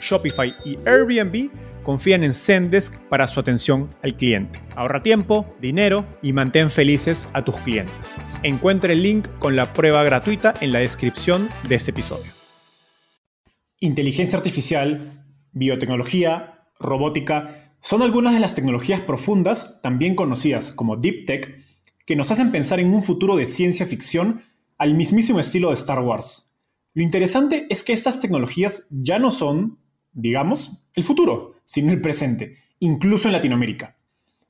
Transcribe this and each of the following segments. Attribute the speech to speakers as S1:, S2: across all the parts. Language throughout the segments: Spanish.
S1: Shopify y Airbnb confían en Zendesk para su atención al cliente. Ahorra tiempo, dinero y mantén felices a tus clientes. Encuentre el link con la prueba gratuita en la descripción de este episodio. Inteligencia artificial, biotecnología, robótica son algunas de las tecnologías profundas, también conocidas como Deep Tech, que nos hacen pensar en un futuro de ciencia ficción al mismísimo estilo de Star Wars. Lo interesante es que estas tecnologías ya no son, digamos, el futuro, sino el presente, incluso en Latinoamérica.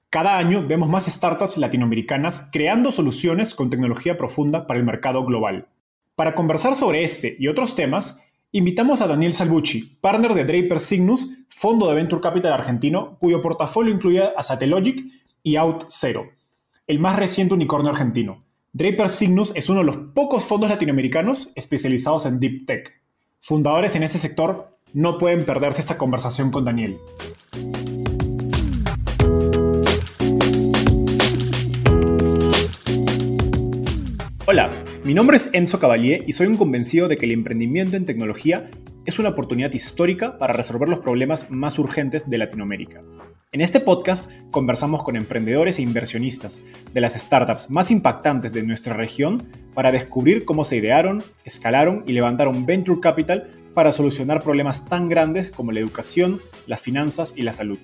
S1: Cada año vemos más startups latinoamericanas creando soluciones con tecnología profunda para el mercado global. Para conversar sobre este y otros temas, invitamos a Daniel Salvucci, partner de Draper Cygnus, fondo de Venture Capital argentino, cuyo portafolio incluye a Satellogic y OutZero, el más reciente unicornio argentino. Draper Cygnus es uno de los pocos fondos latinoamericanos especializados en Deep Tech. Fundadores en ese sector no pueden perderse esta conversación con Daniel. Hola, mi nombre es Enzo Cavalier y soy un convencido de que el emprendimiento en tecnología es una oportunidad histórica para resolver los problemas más urgentes de Latinoamérica. En este podcast conversamos con emprendedores e inversionistas de las startups más impactantes de nuestra región para descubrir cómo se idearon, escalaron y levantaron venture capital para solucionar problemas tan grandes como la educación, las finanzas y la salud.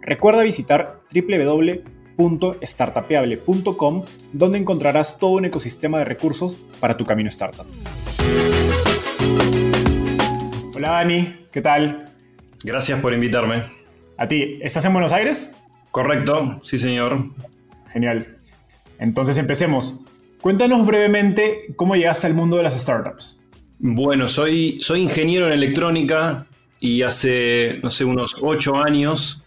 S1: Recuerda visitar www.startapeable.com donde encontrarás todo un ecosistema de recursos para tu camino startup. Hola Dani, ¿qué tal?
S2: Gracias por invitarme.
S1: A ti, ¿estás en Buenos Aires?
S2: Correcto, sí señor.
S1: Genial. Entonces empecemos. Cuéntanos brevemente cómo llegaste al mundo de las startups.
S2: Bueno, soy, soy ingeniero en electrónica y hace, no sé, unos ocho años,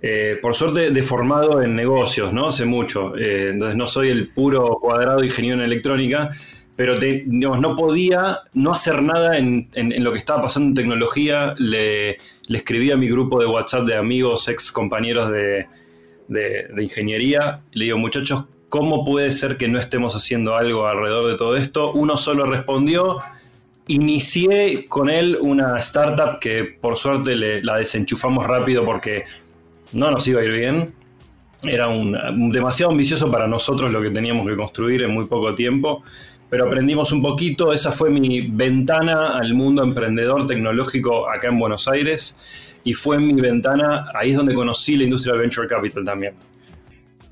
S2: eh, por suerte, deformado en negocios, ¿no? Hace mucho. Eh, entonces no soy el puro cuadrado ingeniero en electrónica, pero no podía no hacer nada en, lo que estaba pasando en tecnología. Le, escribí a mi grupo de WhatsApp de amigos, ex compañeros de, de, de ingeniería. Le digo, muchachos, ¿cómo puede ser que no estemos haciendo algo alrededor de todo esto? Uno solo respondió Inicié con él una startup que por suerte la desenchufamos rápido porque no nos iba a ir bien. Era un, demasiado ambicioso para nosotros lo que teníamos que construir en muy poco tiempo, pero aprendimos un poquito. Esa fue mi ventana al mundo emprendedor tecnológico acá en Buenos Aires y fue mi ventana, ahí es donde conocí la industria del venture capital también.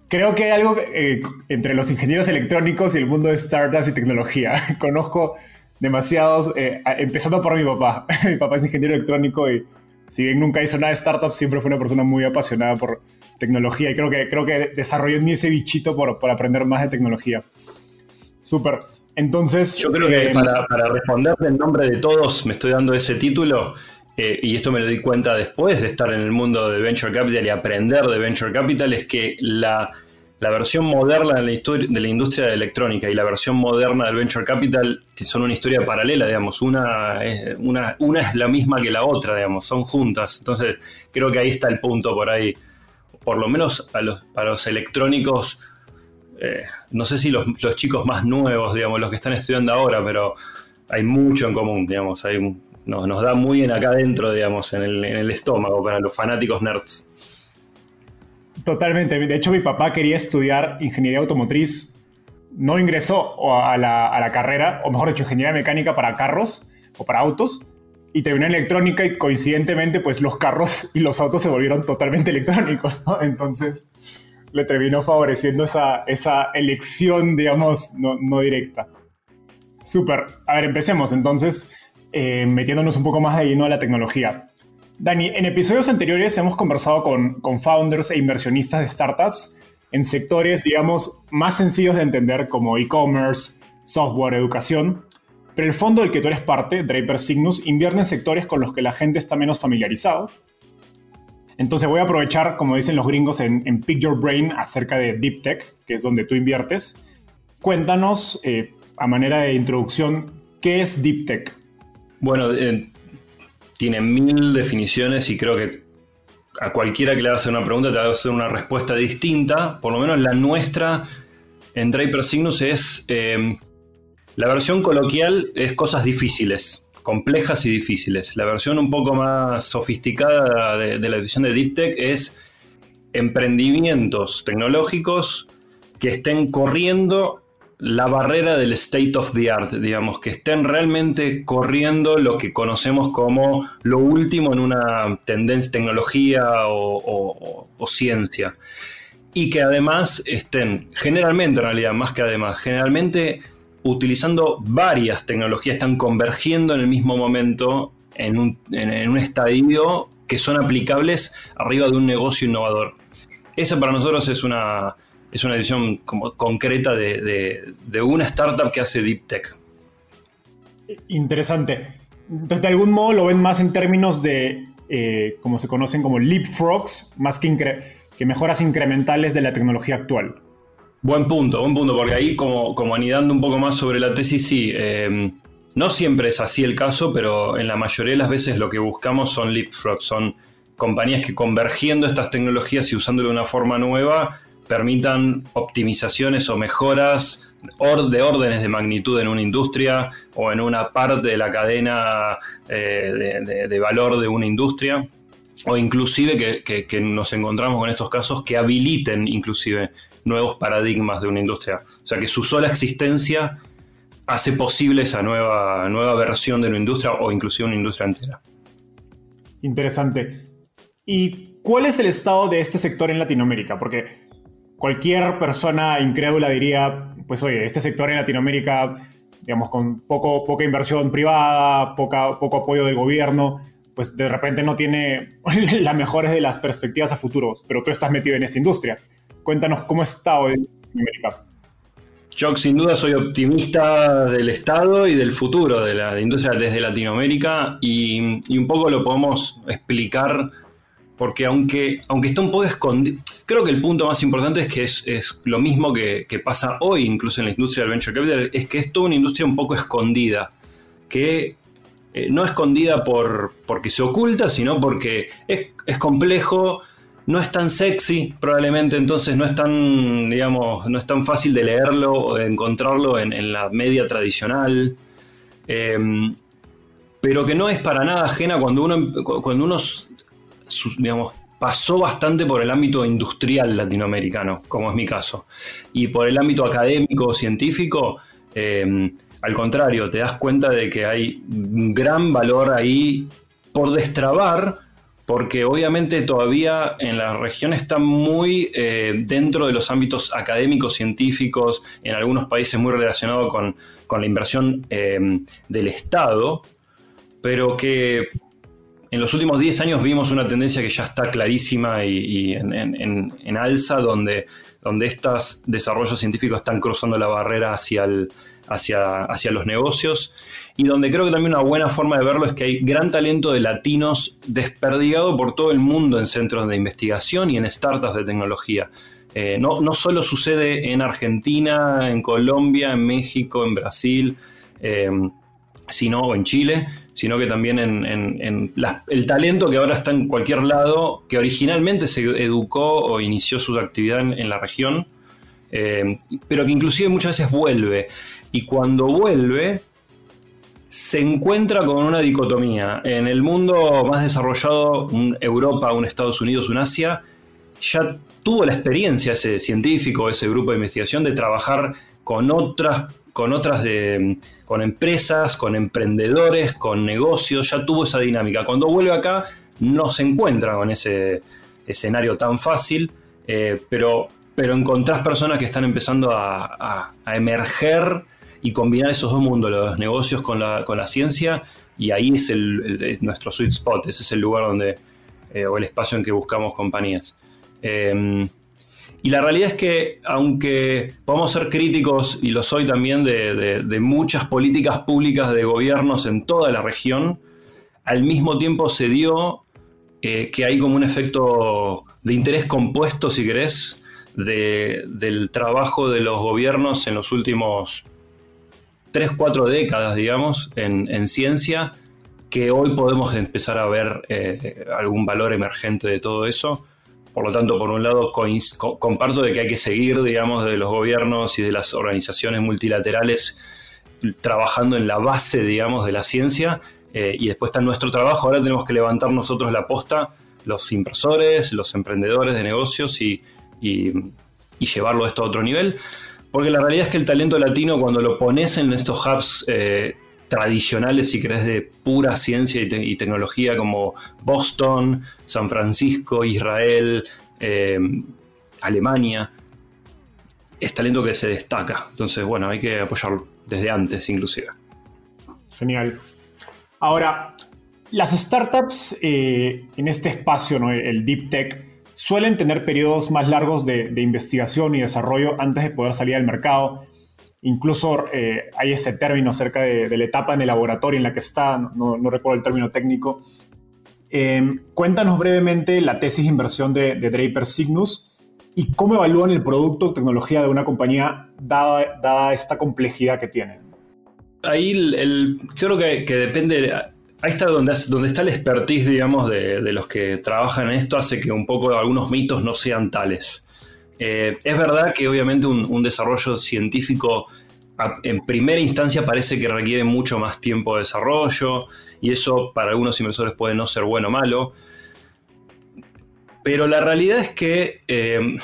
S1: Creo que hay algo eh, entre los ingenieros electrónicos y el mundo de startups y tecnología. Conozco demasiados, eh, empezando por mi papá. mi papá es ingeniero electrónico y si bien nunca hizo nada de startup, siempre fue una persona muy apasionada por tecnología y creo que, creo que desarrolló en mí ese bichito por, por aprender más de tecnología. Súper. Entonces...
S2: Yo creo que eh, para, para responder en nombre de todos, me estoy dando ese título. Eh, y esto me lo di cuenta después de estar en el mundo de Venture Capital y aprender de Venture Capital, es que la, la versión moderna de la, historia, de la industria de electrónica y la versión moderna del venture capital son una historia paralela, digamos. Una es, una, una es la misma que la otra, digamos, son juntas. Entonces, creo que ahí está el punto por ahí. Por lo menos a los, para los electrónicos, eh, no sé si los, chicos más nuevos, digamos, los que están estudiando ahora, pero hay mucho en común, digamos. Hay, nos, nos da muy bien acá adentro, digamos, en el estómago para los fanáticos nerds.
S1: Totalmente. De hecho, mi papá quería estudiar ingeniería automotriz. No ingresó a la, carrera, o mejor dicho, ingeniería mecánica para carros o para autos. y terminó en electrónica y coincidentemente pues los carros y los autos se volvieron totalmente electrónicos. Entonces le terminó favoreciendo esa, esa elección, digamos, no, no directa. Súper. A ver, empecemos entonces eh, metiéndonos un poco más de lleno a la tecnología. Dani, en episodios anteriores hemos conversado con, founders e inversionistas de startups en sectores, digamos, más sencillos de entender como e-commerce, software, educación, pero el fondo del que tú eres parte, Draper Cygnus, invierte en sectores con los que la gente está menos familiarizado. Entonces voy a aprovechar, como dicen los gringos, en, Pick Your Brain acerca de Deep Tech, que es donde tú inviertes. Cuéntanos, eh, a manera de introducción, ¿qué es Deep Tech?
S2: Bueno, eh, tiene mil definiciones y creo que a cualquiera que le haga una pregunta te va a hacer una respuesta distinta. Por lo menos la nuestra en Draper Cygnus es eh, la versión coloquial es cosas difíciles, complejas y difíciles. La versión un poco más sofisticada de, la división de Deep Tech es emprendimientos tecnológicos que estén corriendo la barrera del state of the art, digamos, que estén realmente corriendo lo que conocemos como lo último en una tendencia, tecnología o ciencia. Y que además estén, generalmente en realidad, más que además, generalmente utilizando varias tecnologías, están convergiendo en el mismo momento en un, estadio que son aplicables arriba de un negocio innovador. Esa para nosotros es una, es una visión como concreta de, una startup que hace deep tech.
S1: Interesante. Entonces, de algún modo lo ven más en términos de, eh, como se conocen como leapfrogs, más que, que mejoras incrementales de la tecnología actual.
S2: Buen punto, buen punto, porque ahí como, como anidando un poco más sobre la tesis, sí, em, no siempre es así el caso, pero en la mayoría de las veces lo que buscamos son leapfrogs, son compañías que convergiendo estas tecnologías y usándolo de una forma nueva permitan optimizaciones o mejoras de órdenes de magnitud en una industria o en una parte de la cadena eh, de, valor de una industria o inclusive que, nos encontramos con estos casos que habiliten inclusive nuevos paradigmas de una industria. O sea que su sola existencia hace posible esa nueva, nueva versión de una industria o inclusive una industria entera.
S1: Interesante. ¿Y cuál es el estado de este sector en Latinoamérica? Porque cualquier persona incrédula diría, pues oye, este sector en Latinoamérica, digamos, con poco, poca inversión privada, poca, poco apoyo del gobierno, pues de repente no tiene las mejores de las perspectivas a futuros, pero tú estás metido en esta industria. Cuéntanos cómo está hoy América.
S2: Yo sin duda soy optimista del Estado y del futuro de la industria desde Latinoamérica y, un poco lo podemos explicar porque aunque, aunque está un poco escondido, creo que el punto más importante es que es, lo mismo que, pasa hoy incluso en la industria del venture capital, es que es toda una industria un poco escondida, que eh, no escondida por, porque se oculta, sino porque es, es complejo, no es tan sexy, probablemente entonces no es tan, digamos, no es tan fácil de leerlo o de encontrarlo en, la media tradicional. Em, pero que no es para nada ajena cuando uno, cuando uno pasó bastante por el ámbito industrial latinoamericano, como es mi caso, y por el ámbito académico científico, em, al contrario, te das cuenta de que hay un gran valor ahí por destrabar porque obviamente todavía en la región está muy eh, dentro de los ámbitos académicos, científicos, en algunos países muy relacionado con, la inversión em, del Estado, pero que en los últimos 10 años vimos una tendencia que ya está clarísima y, en, alza, donde, donde estos desarrollos científicos están cruzando la barrera hacia, hacia, hacia los negocios y donde creo que también una buena forma de verlo es que hay gran talento de latinos desperdigado por todo el mundo en centros de investigación y en startups de tecnología. Eh, no, solo sucede en Argentina, en Colombia, en México, en Brasil, eh, sino en Chile, sino que también en, el talento que ahora está en cualquier lado, que originalmente se educó o inició su actividad en, la región, eh, pero que inclusive muchas veces vuelve. Y cuando vuelve, se encuentra con una dicotomía. En el mundo más desarrollado, Europa, un Estados Unidos, un Asia, ya tuvo la experiencia ese científico, ese grupo de investigación, de trabajar con otras, con otras de, con empresas, con emprendedores, con negocios, ya tuvo esa dinámica. Cuando vuelve acá no se encuentra con ese escenario tan fácil, eh, pero, pero encontrás personas que están empezando a, emerger y combinar esos dos mundos, los negocios con la, con la ciencia, y ahí es el, nuestro sweet spot, ese es el lugar donde, eh, o el espacio en que buscamos compañías. Em, y la realidad es que, aunque podemos ser críticos, y lo soy también, de, muchas políticas públicas de gobiernos en toda la región, al mismo tiempo se dio eh, que hay como un efecto de interés compuesto, si querés, del trabajo de los gobiernos en los últimos 3, 4 décadas, digamos, en, ciencia, que hoy podemos empezar a ver eh, algún valor emergente de todo eso. Por lo tanto, por un lado, comparto de que hay que seguir, digamos, de los gobiernos y de las organizaciones multilaterales trabajando en la base, digamos, de la ciencia. Eh, y después está nuestro trabajo. Ahora tenemos que levantar nosotros la posta, los inversores, los emprendedores de negocios y, llevarlo esto a otro nivel. Porque la realidad es que el talento latino, cuando lo pones en estos hubs eh, tradicionales, si querés, de pura ciencia y, tecnología como Boston, San Francisco, Israel, eh, Alemania. Es talento que se destaca. Entonces, bueno, hay que apoyarlo desde antes inclusive.
S1: Genial. Ahora, las startups eh, en este espacio, ¿no? el deep tech, suelen tener periodos más largos de, investigación y desarrollo antes de poder salir al mercado. Incluso eh, hay ese término acerca de, la etapa en el laboratorio en la que está, no, recuerdo el término técnico. Em, cuéntanos brevemente la tesis de inversión de, Draper Cygnus y cómo evalúan el producto o tecnología de una compañía dada, esta complejidad que tiene.
S2: Ahí el, creo que, depende, ahí está donde, está el expertise, digamos, de, los que trabajan en esto, hace que un poco algunos mitos no sean tales. Eh, es verdad que obviamente un, desarrollo científico en primera instancia parece que requiere mucho más tiempo de desarrollo y eso para algunos inversores puede no ser bueno o malo. Pero la realidad es que eh,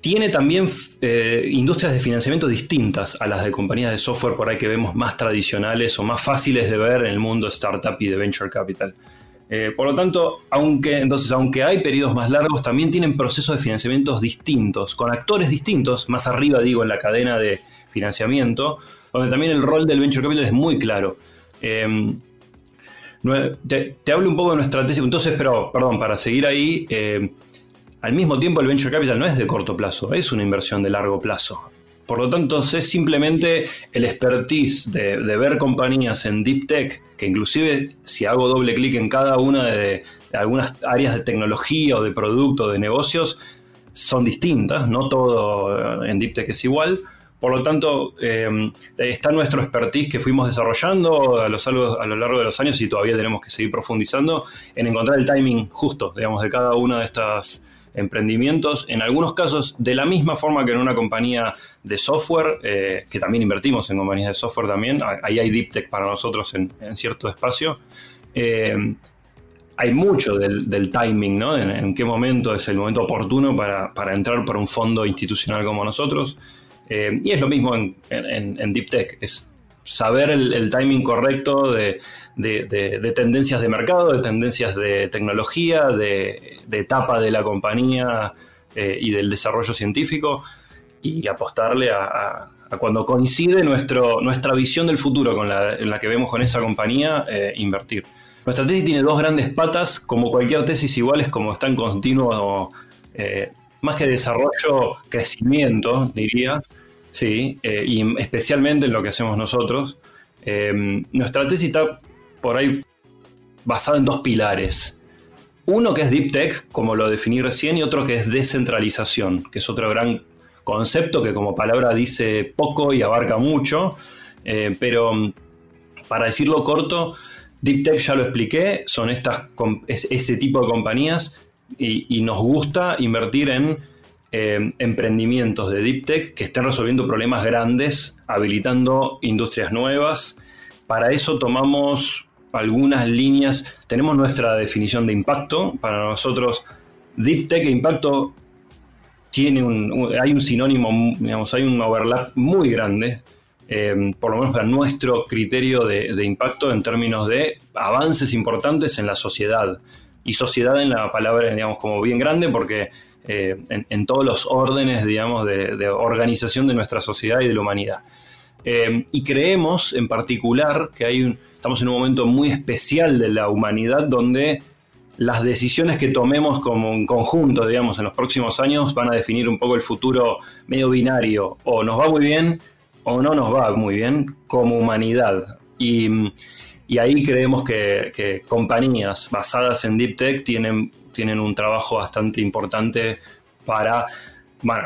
S2: tiene también eh, industrias de financiamiento distintas a las de compañías de software por ahí que vemos más tradicionales o más fáciles de ver en el mundo startup y de venture capital. Eh, por lo tanto, aunque, entonces, aunque hay periodos más largos, también tienen procesos de financiamientos distintos, con actores distintos, más arriba digo en la cadena de financiamiento, donde también el rol del venture capital es muy claro. Em, te, hablo un poco de nuestra tesis, entonces, pero, perdón, para seguir ahí, em, al mismo tiempo el venture capital no es de corto plazo, es una inversión de largo plazo. Por lo tanto, es simplemente el expertise de, ver compañías en deep tech, que inclusive si hago doble clic en cada una de, algunas áreas de tecnología o de producto, de negocios, son distintas, no todo en deep tech es igual. Por lo tanto, em, está nuestro expertise que fuimos desarrollando a a lo largo de los años y todavía tenemos que seguir profundizando en encontrar el timing justo, digamos, de cada una de estas emprendimientos, en algunos casos de la misma forma que en una compañía de software, eh, que también invertimos en compañías de software también, ahí hay deep tech para nosotros en, cierto espacio. Eh, hay mucho del, timing, ¿no? En, qué momento es el momento oportuno para, entrar por un fondo institucional como nosotros. Eh, y es lo mismo en, en Deep Tech, es saber el, timing correcto de, tendencias de mercado, de tendencias de tecnología, de, etapa de la compañía eh, y del desarrollo científico y apostarle a, cuando coincide nuestro, nuestra visión del futuro con la que vemos con esa compañía, eh, invertir. Nuestra tesis tiene dos grandes patas, como cualquier tesis iguales, como está en continuo, eh, más que desarrollo, crecimiento, diría. Sí, eh, y especialmente en lo que hacemos nosotros. Eh, nuestra tesis está por ahí basada en dos pilares. Uno que es Deep Tech, como lo definí recién, y otro que es descentralización, que es otro gran concepto que como palabra dice poco y abarca mucho, eh, pero mm, para decirlo corto, Deep Tech ya lo expliqué, son estas, ese tipo de compañías y nos gusta invertir en eh, emprendimientos de Deep Tech que estén resolviendo problemas grandes, habilitando industrias nuevas. Para eso tomamos algunas líneas, tenemos nuestra definición de impacto. Para nosotros, Deep Tech e impacto tiene un, hay un sinónimo, digamos, hay un overlap muy grande, eh, por lo menos para nuestro criterio de, impacto en términos de avances importantes en la sociedad. Y sociedad en la palabra, digamos, como bien grande, porque eh, en, todos los órdenes, digamos, de, organización de nuestra sociedad y de la humanidad. Eh, y creemos en particular que hay un, estamos en un momento muy especial de la humanidad donde las decisiones que tomemos como un conjunto, digamos, en los próximos años van a definir un poco el futuro medio binario. O nos va muy bien o no nos va muy bien como humanidad. Y, ahí creemos que, compañías basadas en Deep Tech tienen, tienen un trabajo bastante importante para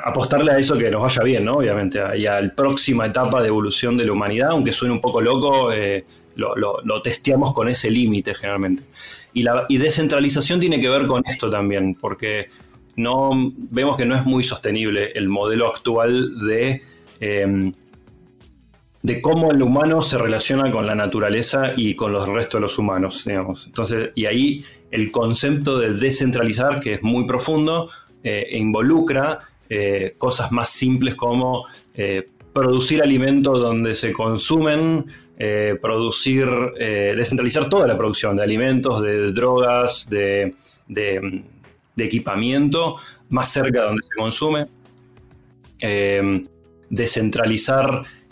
S2: apostarle a eso que nos vaya bien, ¿no? Obviamente, y a la próxima etapa de evolución de la humanidad, aunque suene un poco loco, eh, lo, lo, testeamos con ese límite generalmente. Y, la, descentralización tiene que ver con esto también, porque no, vemos que no es muy sostenible el modelo actual de, em, de cómo el humano se relaciona con la naturaleza y con los restos de los humanos, digamos. Entonces, y ahí el concepto de descentralizar, que es muy profundo, eh, e involucra eh, cosas más simples como eh, producir alimentos donde se consumen producir, descentralizar toda la producción de alimentos, de, drogas, de, equipamiento, más cerca de donde se consume.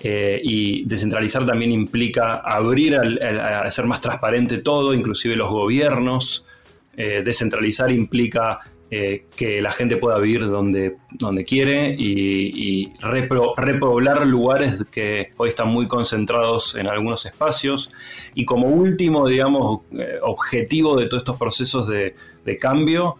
S2: Eh, y descentralizar también implica abrir a, a, ser más transparente todo, inclusive los gobiernos. descentralizar implica eh, que la gente pueda vivir donde, donde quiere y, repoblar lugares que hoy están muy concentrados en algunos espacios. Y como último, digamos, eh, objetivo de todos estos procesos de, cambio,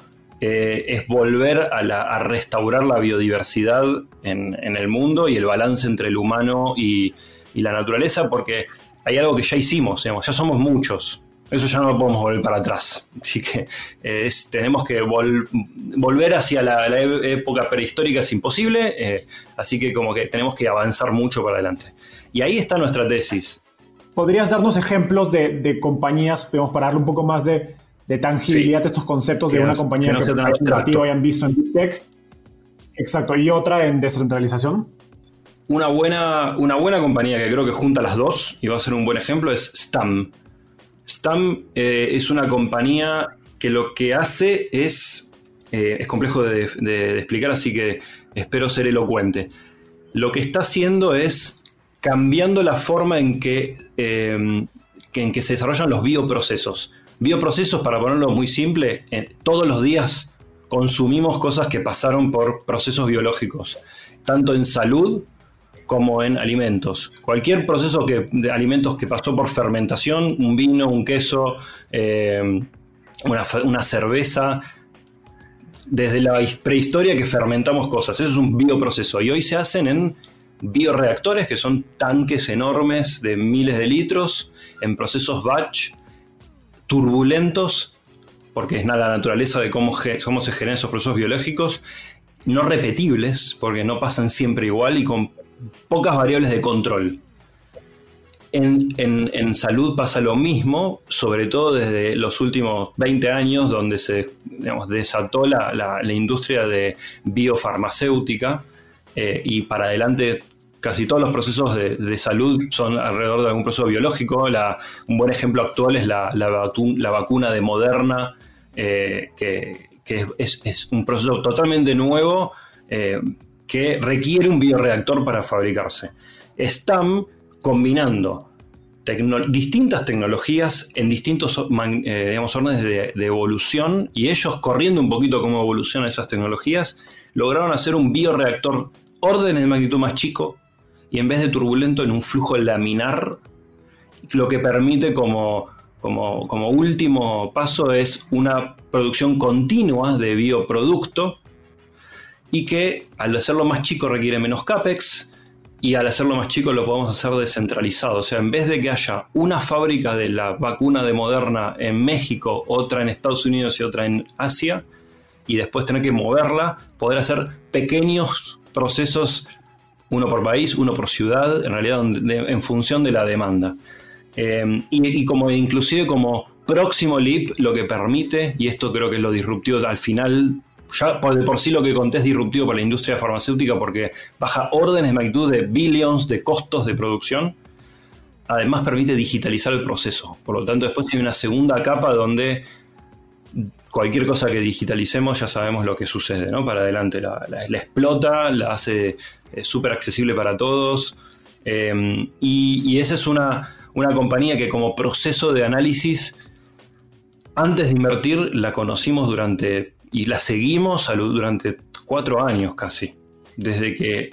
S2: eh, es volver a, restaurar la biodiversidad en, el mundo y el balance entre el humano y, la naturaleza, porque hay algo que ya hicimos, ya somos muchos, eso ya no lo podemos volver para atrás. Así que eh, tenemos que volver hacia la, época prehistórica es imposible, eh, así que como que tenemos que avanzar mucho para adelante. Y ahí está nuestra tesis.
S1: ¿Podrías darnos ejemplos de, compañías, podemos para darle un poco más de, tangibilidad a estos conceptos de una compañía que, no que hayan visto en Big Tech? Exacto, y otra en descentralización.
S2: Una buena, una buena compañía que creo que junta las dos y va a ser un buen ejemplo es Stam. Stam eh, es una compañía que lo que hace es, eh, es complejo de, explicar, así que espero ser elocuente. Lo que está haciendo es cambiando la forma en que, eh, en que se desarrollan los bioprocesos. Bioprocesos, para ponerlo muy simple, todos los días consumimos cosas que pasaron por procesos biológicos, tanto en salud como en alimentos. Cualquier proceso de alimentos que pasó por fermentación, un vino, un queso, eh, una, cerveza, desde la prehistoria que fermentamos cosas. Eso es un bioproceso. Y hoy se hacen en bioreactores, que son tanques enormes de miles de litros, en procesos batch, turbulentos, porque es la naturaleza de cómo, cómo se generan esos procesos biológicos, no repetibles, porque no pasan siempre igual y con pocas variables de control. En, salud pasa lo mismo, sobre todo desde los últimos 20 años, donde se desató la, industria de biofarmacéutica y para adelante casi todos los procesos de, salud son alrededor de algún proceso biológico. un buen ejemplo actual es la, vacuna de Moderna, eh, que, es, un proceso totalmente nuevo. Eh, que requiere un bioreactor para fabricarse. Están combinando distintas tecnologías en distintos eh, digamos, órdenes de, evolución y ellos corriendo un poquito cómo evolucionan esas tecnologías, lograron hacer un bioreactor órdenes de magnitud más chico y en vez de turbulento en un flujo laminar, lo que permite como, como, como último paso es una producción continua de bioproducto y que al hacerlo más chico requiere menos CAPEX y al hacerlo más chico lo podemos hacer descentralizado. O sea, en vez de que haya una fábrica de la vacuna de Moderna en México, otra en Estados Unidos y otra en Asia, y después tener que moverla, poder hacer pequeños procesos, uno por país, uno por ciudad, en realidad en función de la demanda. Eh, y, como inclusive como próximo leap lo que permite, y esto creo que es lo disruptivo al final ya por, por sí lo que conté es disruptivo para la industria farmacéutica porque baja órdenes de magnitud de billions de costos de producción. Además permite digitalizar el proceso. Por lo tanto, después tiene una segunda capa donde cualquier cosa que digitalicemos ya sabemos lo que sucede, ¿no? Para adelante. La, explota, la hace súper accesible para todos. Em, y, esa es una, una compañía que como proceso de análisis, antes de invertir, la conocimos durante y la seguimos durante cuatro años casi. Desde que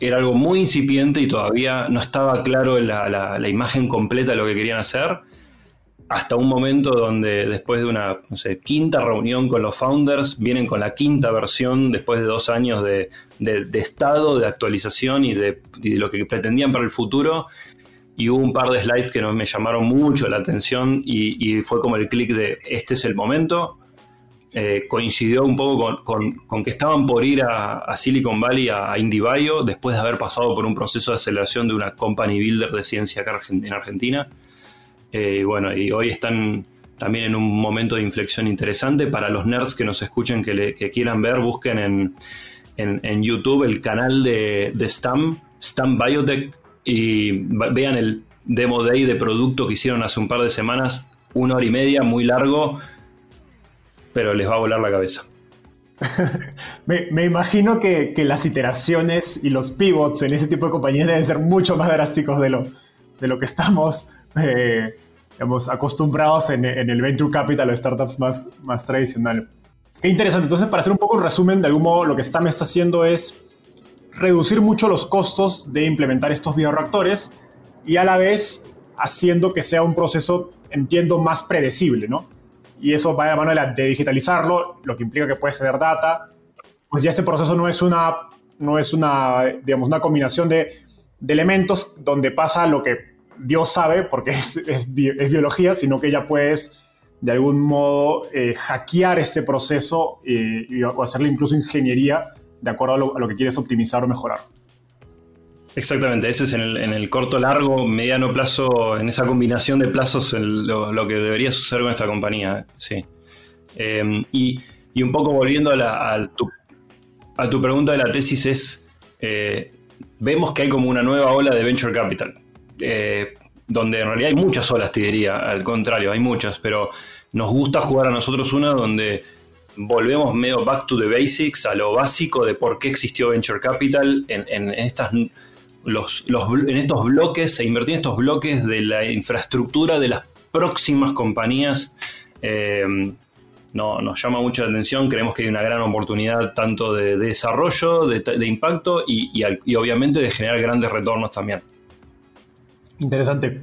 S2: era algo muy incipiente y todavía no estaba claro la, la imagen completa de lo que querían hacer hasta un momento donde después de una quinta reunión con los founders, vienen con la quinta versión después de dos años de, estado, de actualización y de, lo que pretendían para el futuro. Y hubo un par de slides que me llamaron mucho la atención y, fue como el clic de este es el momento. Eh, coincidió un poco con, que estaban por ir a, Silicon Valley, a, IndieBio, después de haber pasado por un proceso de aceleración de una company builder de ciencia en Argentina eh, bueno, y hoy están también en un momento de inflexión interesante. Para los nerds que nos escuchen, que, quieran ver, busquen en, YouTube el canal de, de STAM, STAM Biotech, y vean el demo day de producto que hicieron hace un par de semanas, una hora y media, muy largo, pero les va a volar la cabeza.
S1: me, imagino que, las iteraciones y los pivots en ese tipo de compañías deben ser mucho más drásticos de lo, de lo que estamos eh, digamos, acostumbrados en, el venture capital o startups más, más tradicional. Qué interesante. Entonces, para hacer un poco un resumen, de algún modo lo que STAM está haciendo es reducir mucho los costos de implementar estos bioreactores y a la vez haciendo que sea un proceso, entiendo, más predecible, ¿no? Y eso va de la mano de, digitalizarlo, lo que implica que puedes tener data. Pues ya este proceso no es una, no es una, digamos, una combinación de, de elementos donde pasa lo que Dios sabe, porque es, biología, sino que ya puedes de algún modo eh, hackear este proceso y, o hacerle incluso ingeniería de acuerdo a lo, que quieres optimizar o mejorar.
S2: Exactamente, ese es en el, corto, largo, mediano plazo, en esa combinación de plazos lo, que debería suceder con esta compañía. Sí. Em, y, un poco volviendo a, tu, a, tu, pregunta de la tesis es, eh, vemos que hay como una nueva ola de venture capital. Eh, donde en realidad hay muchas olas, te diría, al contrario, hay muchas, pero nos gusta jugar a nosotros una donde volvemos medio back to the basics, a lo básico de por qué existió Venture Capital en, estas, en estos bloques, e invertir en estos bloques de la infraestructura de las próximas compañías. Eh, no, nos llama mucho la atención, creemos que hay una gran oportunidad tanto de, desarrollo, de, impacto y obviamente de generar grandes retornos también.
S1: Interesante.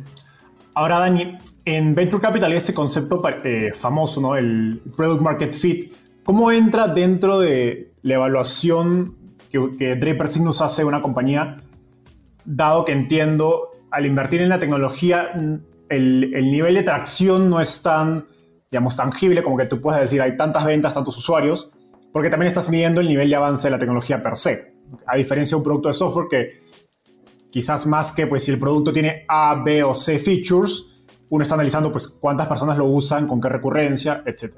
S1: Ahora, Dani, en Venture Capital hay este concepto eh, famoso, ¿no? El Product Market Fit. ¿Cómo entra dentro de la evaluación que, que Draper Signus hace una compañía, dado que entiendo, al invertir en la tecnología, el, el, nivel de tracción no es tan, digamos, tangible como que tú puedes decir, hay tantas ventas, tantos usuarios, porque también estás midiendo el nivel de avance de la tecnología per se. A diferencia de un producto de software que quizás más que pues si el producto tiene A, B o C features, uno está analizando pues cuántas personas lo usan, con qué recurrencia, etc.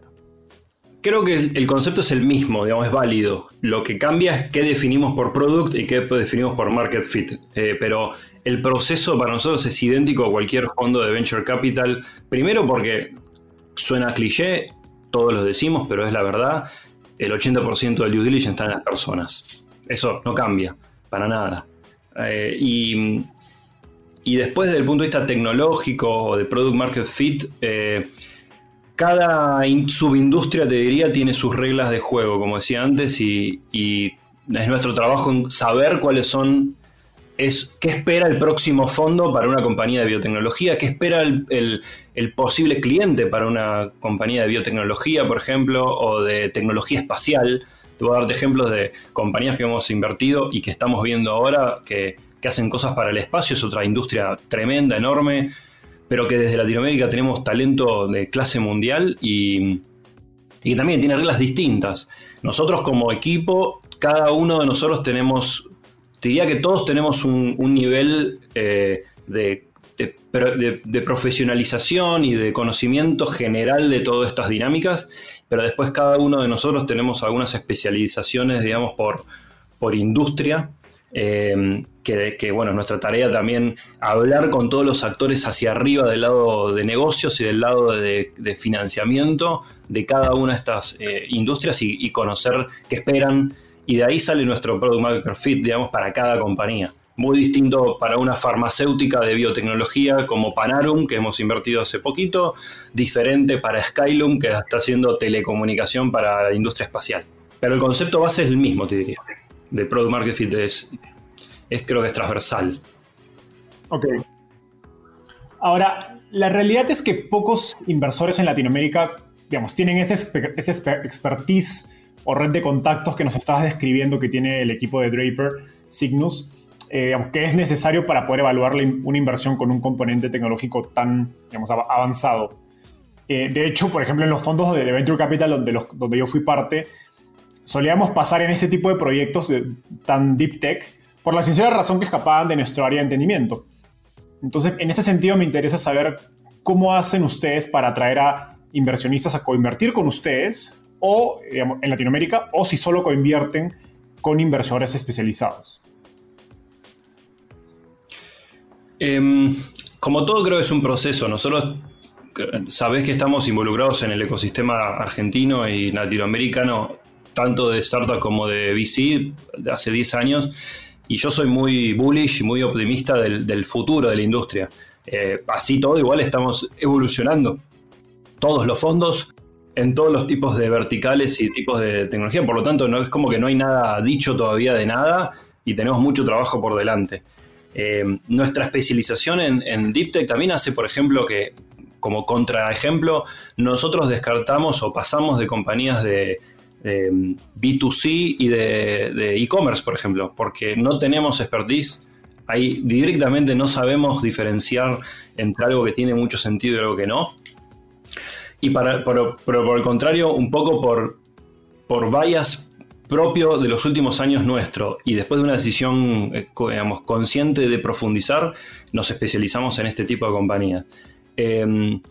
S2: Creo que el concepto es el mismo, digamos, es válido. Lo que cambia es qué definimos por product y qué definimos por market fit. Eh, pero el proceso para nosotros es idéntico a cualquier fondo de venture capital. Primero porque suena cliché, todos lo decimos, pero es la verdad. El 80% del due diligence está en las personas. Eso no cambia, para nada. Eh, y, después, desde el punto de vista tecnológico o de product market fit, eh, cada subindustria, te diría, tiene sus reglas de juego, como decía antes, y, es nuestro trabajo saber cuáles son es qué espera el próximo fondo para una compañía de biotecnología, qué espera el, posible cliente para una compañía de biotecnología, por ejemplo, o de tecnología espacial. Te voy a darte ejemplos de compañías que hemos invertido y que estamos viendo ahora que, hacen cosas para el espacio, es otra industria tremenda, enorme, pero que desde Latinoamérica tenemos talento de clase mundial y, y también tiene reglas distintas. Nosotros como equipo, cada uno de nosotros tenemos, te diría que todos tenemos un, nivel eh, de de, profesionalización y de conocimiento general de todas estas dinámicas, pero después cada uno de nosotros tenemos algunas especializaciones, digamos, por, por industria, eh, que, bueno, nuestra tarea también hablar con todos los actores hacia arriba del lado de negocios y del lado de, financiamiento de cada una de estas eh, industrias y, conocer qué esperan, y de ahí sale nuestro Product Market Fit, digamos, para cada compañía muy distinto para una farmacéutica de biotecnología como Panarum, que hemos invertido hace poquito, diferente para Skylum, que está haciendo telecomunicación para la industria espacial. Pero el concepto base es el mismo, te diría, de Product Market Fit, es, creo que es transversal.
S1: Ok. Ahora, la realidad es que pocos inversores en Latinoamérica, digamos, tienen ese, ese expertise o red de contactos que nos estabas describiendo que tiene el equipo de Draper Cygnus eh, que es necesario para poder evaluar una inversión con un componente tecnológico tan digamos, avanzado. Eh, de hecho, por ejemplo, en los fondos de, Venture Capital donde, los, donde yo fui parte, solíamos pasar en ese tipo de proyectos tan deep tech por la sincera razón que escapaban de nuestro área de entendimiento. Entonces, en ese sentido me interesa saber cómo hacen ustedes para atraer a inversionistas a coinvertir con ustedes o en Latinoamérica o si solo coinvierten con inversores especializados.
S2: Em, como todo creo que es un proceso. Nosotros sabés que estamos involucrados en el ecosistema argentino y latinoamericano, tanto de startup como de VC, de hace 10 años, y yo soy muy bullish y muy optimista del, futuro de la industria. Eh, así todo, igual estamos evolucionando. Todos los fondos en todos los tipos de verticales y tipos de tecnología, por lo tanto no es como que no hay nada dicho todavía de nada y tenemos mucho trabajo por delante. Eh, nuestra especialización en, Deep Tech también hace, por ejemplo, que como contraejemplo, nosotros descartamos o pasamos de compañías de, B2C y de e-commerce, por ejemplo, porque no tenemos expertise. Ahí directamente no sabemos diferenciar entre algo que tiene mucho sentido y algo que no. Y para, por, por el contrario, un poco por, por vallas propio de los últimos años nuestro y después de una decisión eh, digamos, consciente de profundizar, nos especializamos en este tipo de compañías. Em,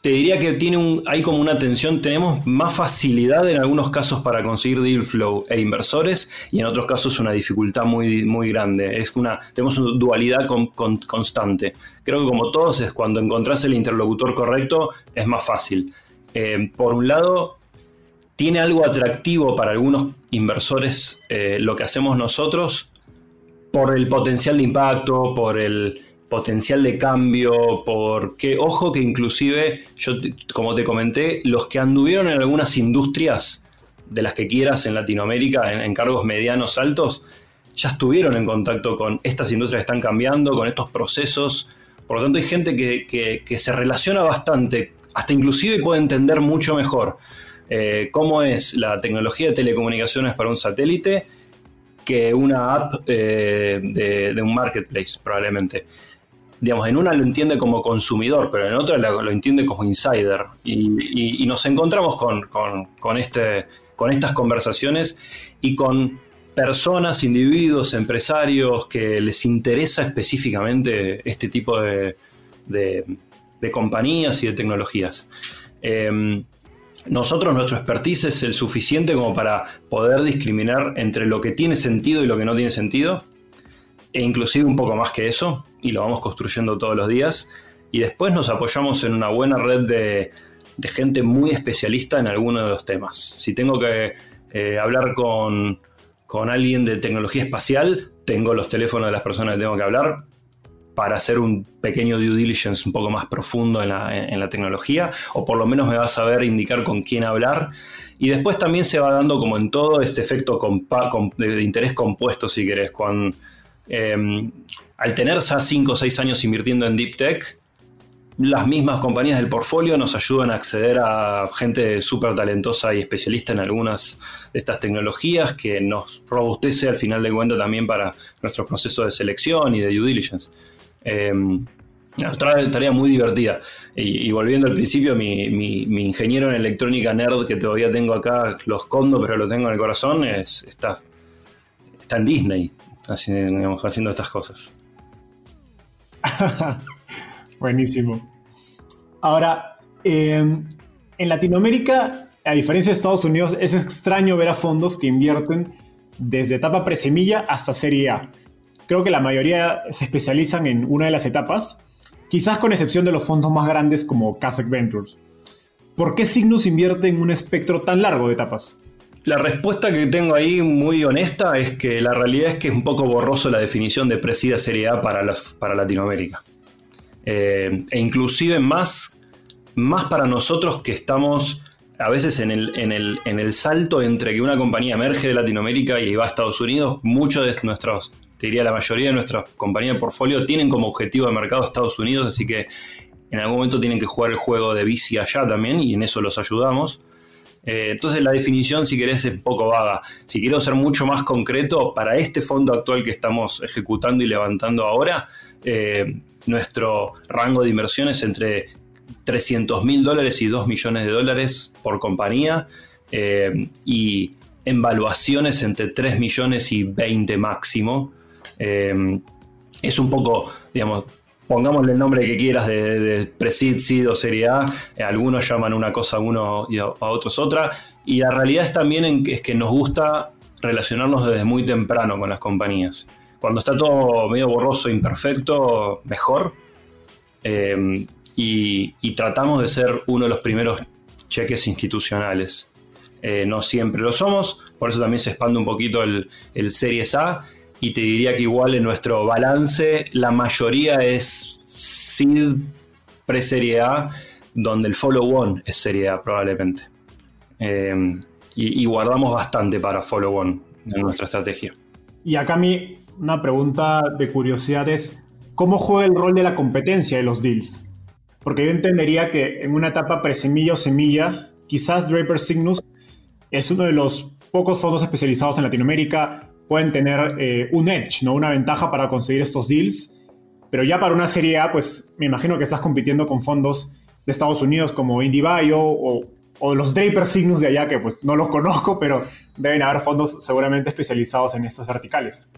S2: te diría que tiene un, hay como una tensión, tenemos más facilidad en algunos casos para conseguir deal flow e inversores y en otros casos una dificultad muy, muy grande. Es una, tenemos una dualidad constante. Creo que como todos es cuando encontrás el interlocutor correcto es más fácil. Em, por un lado, tiene algo atractivo para algunos inversores eh, lo que hacemos nosotros por el potencial de impacto, por el potencial de cambio, porque, ojo que inclusive, yo como te comenté, los que anduvieron en algunas industrias, de las que quieras en Latinoamérica, en, cargos medianos, altos, ya estuvieron en contacto con estas industrias que están cambiando, con estos procesos. Por lo tanto, hay gente que, que se relaciona bastante, hasta inclusive puede entender mucho mejor eh, cómo es la tecnología de telecomunicaciones para un satélite que una app eh, de, un marketplace, probablemente. Digamos, en una lo entiende como consumidor, pero en otra lo, entiende como insider. Y, nos encontramos con, este, con estas conversaciones y con personas, individuos, empresarios que les interesa específicamente este tipo de, compañías y de tecnologías. Em, nosotros, nuestro expertise es el suficiente como para poder discriminar entre lo que tiene sentido y lo que no tiene sentido, e inclusive un poco más que eso, y lo vamos construyendo todos los días, y después nos apoyamos en una buena red de, gente muy especialista en alguno de los temas. Si tengo que eh, hablar con, con alguien de tecnología espacial, tengo los teléfonos de las personas que tengo que hablar, para hacer un pequeño due diligence un poco más profundo en la, tecnología, o por lo menos me va a saber indicar con quién hablar. Y después también se va dando, como en todo, este efecto de, interés compuesto, si querés. Con, em, al tener ya 5 o 6 años invirtiendo en Deep Tech, las mismas compañías del portfolio nos ayudan a acceder a gente súper talentosa y especialista en algunas de estas tecnologías que nos robustece al final de cuentas también para nuestro proceso de selección y de due diligence. Eh, otra tarea muy divertida. Y, volviendo al principio, mi, ingeniero en electrónica nerd que todavía tengo acá, lo escondo, pero lo tengo en el corazón, es, está, está en Disney haciendo estas cosas.
S1: Buenísimo. Ahora, em, en Latinoamérica, a diferencia de Estados Unidos, es extraño ver a fondos que invierten desde etapa presemilla hasta Serie A. Creo que la mayoría se especializan en una de las etapas, quizás con excepción de los fondos más grandes como Kazakh Ventures. ¿Por qué Signus invierte en un espectro tan largo de etapas?
S2: La respuesta que tengo ahí muy honesta es que la realidad es que es un poco borroso la definición de presida Serie A para, para Latinoamérica. Eh, e inclusive más, más para nosotros que estamos a veces en el, en, el, en el, salto entre que una compañía emerge de Latinoamérica y va a Estados Unidos, muchos de nuestros, te diría la mayoría de nuestras compañías de portfolio tienen como objetivo de mercado Estados Unidos, así que en algún momento tienen que jugar el juego de bici allá también y en eso los ayudamos. Eh, entonces la definición, si querés, es un poco vaga. Si quiero ser mucho más concreto, para este fondo actual que estamos ejecutando y levantando ahora, eh, nuestro rango de inversión es entre 300 mil dólares y 2 millones de dólares por compañía eh, y en valuaciones entre 3 millones y 20 máximo. Es un poco, digamos, pongámosle el nombre que quieras de, de Presid, SID o Serie A, eh, algunos llaman una cosa a uno y a, otros otra, y la realidad es también en que, es que nos gusta relacionarnos desde muy temprano con las compañías. Cuando está todo medio borroso, imperfecto, mejor. Eh, y, tratamos de ser uno de los primeros cheques institucionales. Eh, no siempre lo somos, por eso también se expande un poquito el, el Series A y te diría que igual en nuestro balance la mayoría es SID pre-serie A, donde el follow-on es serie A probablemente. Em, y, guardamos bastante para follow-on en nuestra estrategia.
S1: Y acá mi una pregunta de curiosidad es, ¿cómo juega el rol de la competencia de los deals? Porque yo entendería que en una etapa pre-semilla o semilla, quizás Draper Signus es uno de los pocos fondos especializados en Latinoamérica pueden tener eh, un edge, ¿no? una ventaja para conseguir estos deals. Pero ya para una serie A, pues me imagino que estás compitiendo con fondos de Estados Unidos como IndieBio o, o los Draper Signus de allá, que pues no los conozco, pero deben haber fondos seguramente especializados en estas verticales.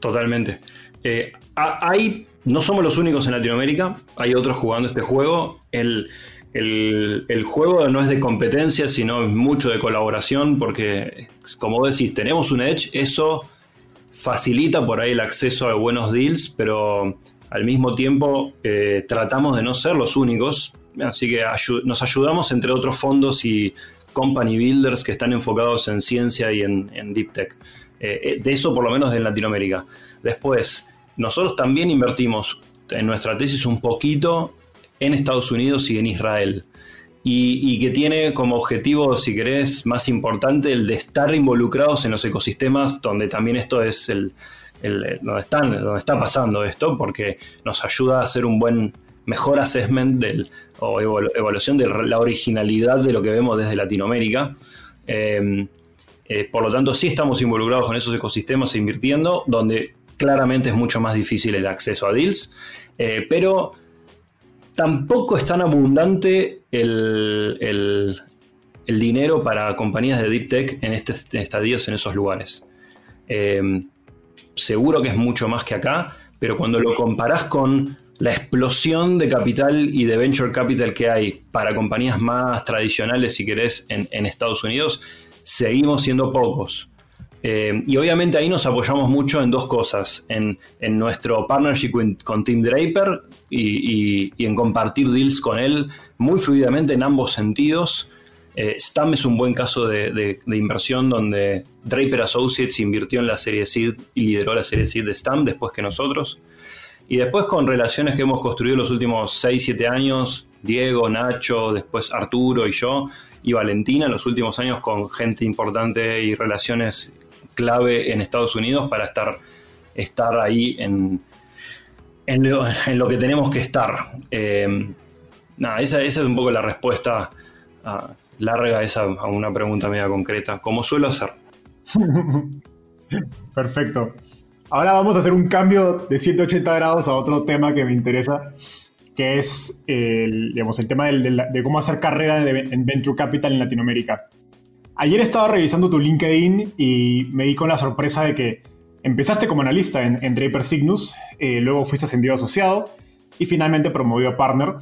S2: Totalmente. Eh, hay, no somos los únicos en Latinoamérica, hay otros jugando este juego. El, el, el, juego no es de competencia, sino mucho de colaboración, porque como decís, tenemos un edge, eso facilita por ahí el acceso a buenos deals, pero al mismo tiempo eh, tratamos de no ser los únicos, así que nos ayudamos entre otros fondos y company builders que están enfocados en ciencia y en, deep tech. Eh, eh, de eso por lo menos en Latinoamérica. Después, nosotros también invertimos en nuestra tesis un poquito en Estados Unidos y en Israel. Y, que tiene como objetivo, si querés, más importante el de estar involucrados en los ecosistemas donde también esto es el, donde, están, donde está pasando esto, porque nos ayuda a hacer un buen, mejor assessment del, o evaluación de la originalidad de lo que vemos desde Latinoamérica. Em, eh, por lo tanto, sí estamos involucrados con esos ecosistemas e invirtiendo, donde claramente es mucho más difícil el acceso a deals, eh, pero tampoco es tan abundante el, dinero para compañías de deep tech en, este, estadios en esos lugares. Em, seguro que es mucho más que acá, pero cuando lo comparás con la explosión de capital y de venture capital que hay para compañías más tradicionales, si querés, en Estados Unidos, seguimos siendo pocos. Eh, y obviamente ahí nos apoyamos mucho en dos cosas, en, nuestro partnership con, Tim Draper y, en compartir deals con él muy fluidamente en ambos sentidos. Eh, Stam es un buen caso de, inversión donde Draper Associates invirtió en la serie Seed y lideró la serie Seed de Stam después que nosotros. Y después con relaciones que hemos construido los últimos 6, 7 años, Diego, Nacho, después Arturo y yo, y Valentina en los últimos años con gente importante y relaciones clave en Estados Unidos para estar, estar ahí en, en, lo, que tenemos que estar. Eh, nada, esa, es un poco la respuesta ah, larga esa, a una pregunta media concreta, como suelo hacer.
S1: Perfecto. Ahora vamos a hacer un cambio de 180 grados a otro tema que me interesa, que es el, digamos, el tema de cómo hacer carrera en Venture Capital en Latinoamérica. Ayer estaba revisando tu LinkedIn y me di con la sorpresa de que Empezaste como analista en, Draper Cygnus, eh, luego fuiste ascendido asociado y finalmente promovido a partner.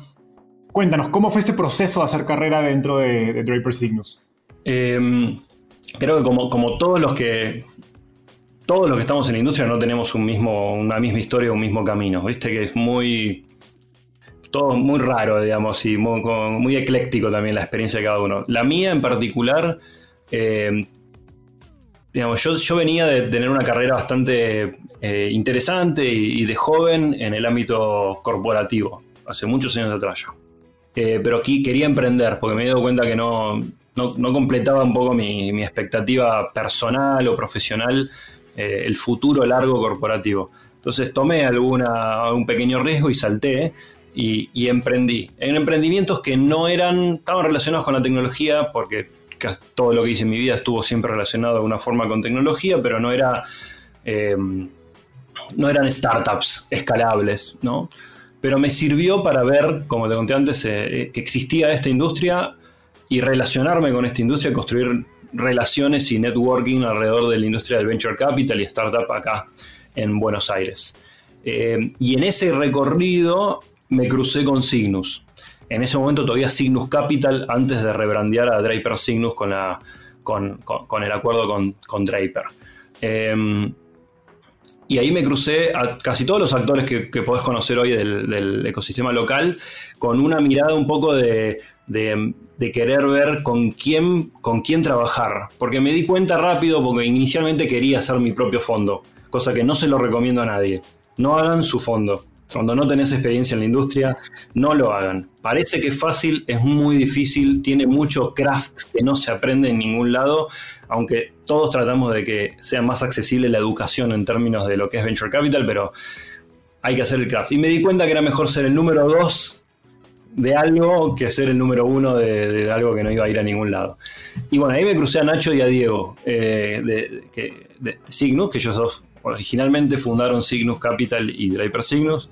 S1: Cuéntanos, ¿cómo fue este proceso de hacer carrera dentro de, Draper Cygnus?
S2: Em, creo que como, como todos los que todos los que estamos en la industria no tenemos un mismo, una misma historia, un mismo camino. Viste que es muy. Todo muy raro, digamos, y muy, ecléctico también la experiencia de cada uno. La mía en particular, eh, digamos, yo, venía de tener una carrera bastante eh, interesante y, de joven en el ámbito corporativo, hace muchos años atrás ya. Eh, pero aquí quería emprender, porque me he dado cuenta que no, no, completaba un poco mi, mi expectativa personal o profesional el futuro largo corporativo. Entonces tomé alguna, un pequeño riesgo y salté y, emprendí. En emprendimientos que no eran, estaban relacionados con la tecnología, porque todo lo que hice en mi vida estuvo siempre relacionado de alguna forma con tecnología, pero no era... Em, no eran startups escalables, ¿no? Pero me sirvió para ver, como te conté antes, eh, que existía esta industria y relacionarme con esta industria, construir relaciones y networking alrededor de la industria del venture capital y startup acá en Buenos Aires. Eh, y en ese recorrido me crucé con Cygnus. En ese momento todavía Cygnus Capital, antes de rebrandear a Draper Cygnus con, la, con, el acuerdo con, Draper. Eh, y ahí me crucé a casi todos los actores que, podés conocer hoy del, ecosistema local, con una mirada un poco de, de, querer ver con quién, con quién trabajar. Porque me di cuenta rápido, porque inicialmente quería hacer mi propio fondo, cosa que no se lo recomiendo a nadie. No hagan su fondo. Cuando no tenés experiencia en la industria, no lo hagan. Parece que es fácil, es muy difícil, tiene mucho craft que no se aprende en ningún lado, aunque todos tratamos de que sea más accesible la educación en términos de lo que es Venture Capital, pero hay que hacer el craft. Y me di cuenta que era mejor ser el número dos de algo que ser el número uno de, algo que no iba a ir a ningún lado. Y bueno, ahí me crucé a Nacho y a Diego eh, de, Cygnus, que ellos dos originalmente fundaron Cygnus Capital y Draper Cygnus.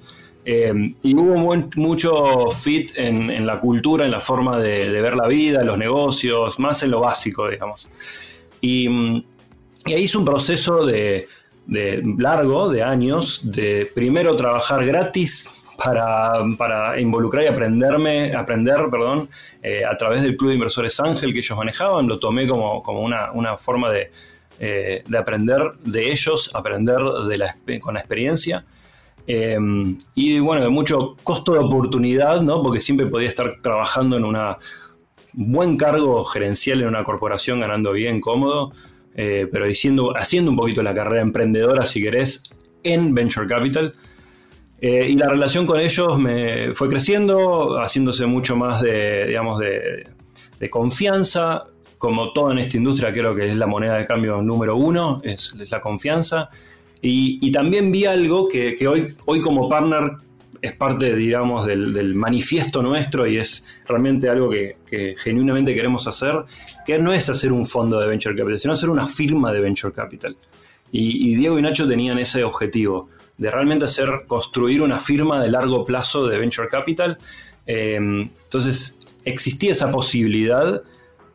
S2: Eh, y hubo mucho fit en, la cultura, en la forma de, ver la vida, los negocios, más en lo básico, digamos. Y, ahí hice un proceso de, largo, de años, de primero trabajar gratis para, involucrar y aprenderme, aprender perdón, eh, a través del Club de Inversores Ángel que ellos manejaban. Lo tomé como, una, forma eh, de, aprender de ellos, aprender con la experiencia. Eh, y bueno, de mucho costo de oportunidad, ¿no? porque siempre podía estar trabajando en un buen cargo gerencial en una corporación, ganando bien, cómodo, pero haciendo, haciendo un poquito la carrera emprendedora, si querés, en Venture Capital. Eh, y la relación con ellos me fue creciendo, haciéndose mucho más de, digamos, de, confianza. Como todo en esta industria, creo que es la moneda de cambio número uno, es, la confianza. Y, también vi algo que, hoy, hoy como partner es parte, digamos, del, manifiesto nuestro y es realmente algo que, genuinamente queremos hacer, que no es hacer un fondo de Venture Capital, sino hacer una firma de Venture Capital. y Diego y Nacho tenían ese objetivo de realmente hacer, construir una firma de largo plazo de venture capital. Eh, entonces, existía esa posibilidad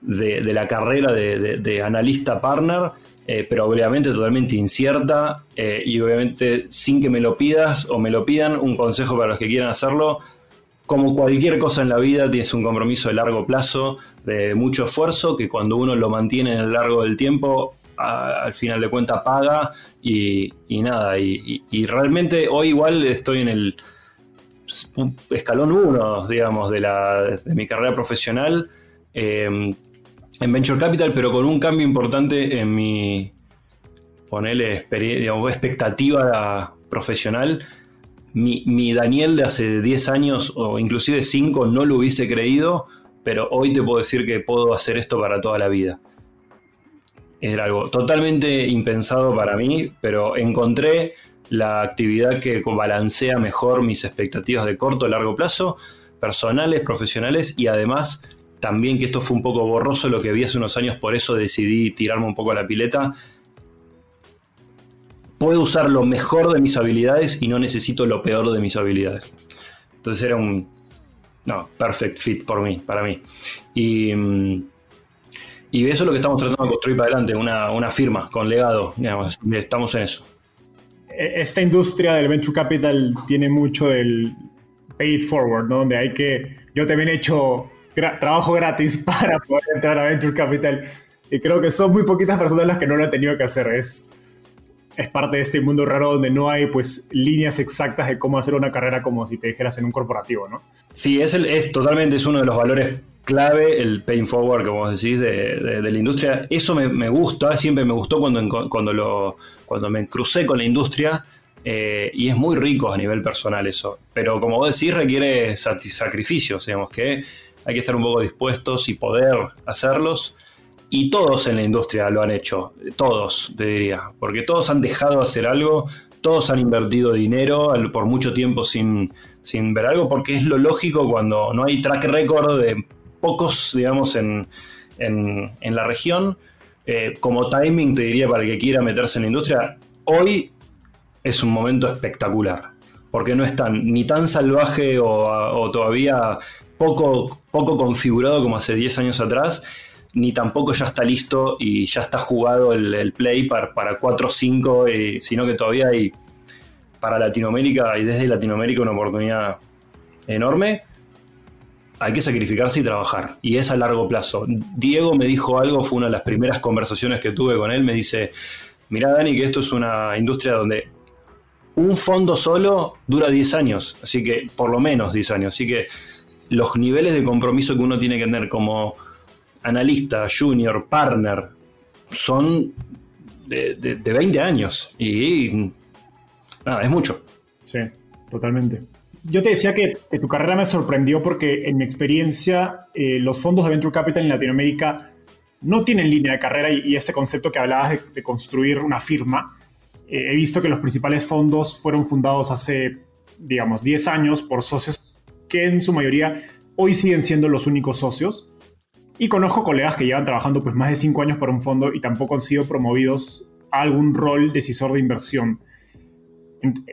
S2: de, la carrera de, analista partner, eh, pero obviamente totalmente incierta eh, y obviamente sin que me lo pidas o me lo pidan, un consejo para los que quieran hacerlo. Como cualquier cosa en la vida, tienes un compromiso de largo plazo, de mucho esfuerzo, que cuando uno lo mantiene en el largo del tiempo, al final de cuentas paga y, nada, y, realmente hoy igual estoy en el escalón 1, digamos, de, la, mi carrera profesional em, en Venture Capital, pero con un cambio importante en mi, ponerle, expectativa profesional. Mi, mi, Daniel de hace 10 años o inclusive 5 no lo hubiese creído, pero hoy te puedo decir que puedo hacer esto para toda la vida era algo totalmente impensado para mí, pero encontré la actividad que balancea mejor mis expectativas de corto y largo plazo, personales, profesionales y además también que esto fue un poco borroso lo que vi hace unos años, por eso decidí tirarme un poco a la pileta. Puedo usar lo mejor de mis habilidades y no necesito lo peor de mis habilidades. Entonces era un no, perfect fit por mí, para mí. Y mm, y eso es lo que estamos tratando de construir para adelante, una, firma con legado, estamos en eso.
S1: e, esta industria del venture capital tiene mucho del pay it forward, ¿no? Donde hay que, yo también he hecho trabajo gratis para poder entrar a venture capital y creo que son muy poquitas personas las que no lo han tenido que hacer. Es, es parte de este mundo raro donde no hay pues líneas exactas de cómo hacer una carrera como si te dijeras en un corporativo, ¿no?
S2: Sí, es, el, es totalmente es uno de los valores clave el paying forward, como decís, de, la industria. Eso me, gusta, siempre me gustó cuando, cuando, lo, cuando me crucé con la industria eh, y es muy rico a nivel personal eso. Pero como vos decís, requiere sacrificios, digamos que hay que estar un poco dispuestos y poder hacerlos. Y todos en la industria lo han hecho, todos, te diría, porque todos han dejado de hacer algo, todos han invertido dinero por mucho tiempo sin, sin ver algo, porque es lo lógico cuando no hay track record de pocos, digamos, en, la región. Eh, como timing, te diría, para el que quiera meterse en la industria, hoy es un momento espectacular, porque no es tan, ni tan salvaje o, todavía poco, poco configurado como hace 10 años atrás, ni tampoco ya está listo y ya está jugado el, play para, para 4 o 5, sino que todavía hay para Latinoamérica y desde Latinoamérica una oportunidad enorme hay que sacrificarse y trabajar. Y es a largo plazo. Diego me dijo algo, fue una de las primeras conversaciones que tuve con él. Me dice: Mira, Dani, que esto es una industria donde un fondo solo dura 10 años. Así que, por lo menos 10 años. Así que los niveles de compromiso que uno tiene que tener como analista, junior, partner, son de, de 20 años. Y nada, es mucho.
S1: Sí, totalmente. Yo te decía que, tu carrera me sorprendió porque en mi experiencia eh, los fondos de Venture Capital en Latinoamérica no tienen línea de carrera y, este concepto que hablabas de, construir una firma, eh, he visto que los principales fondos fueron fundados hace, digamos, 10 años por socios que en su mayoría hoy siguen siendo los únicos socios. Y conozco colegas que llevan trabajando pues más de 5 años para un fondo y tampoco han sido promovidos a algún rol decisor de inversión.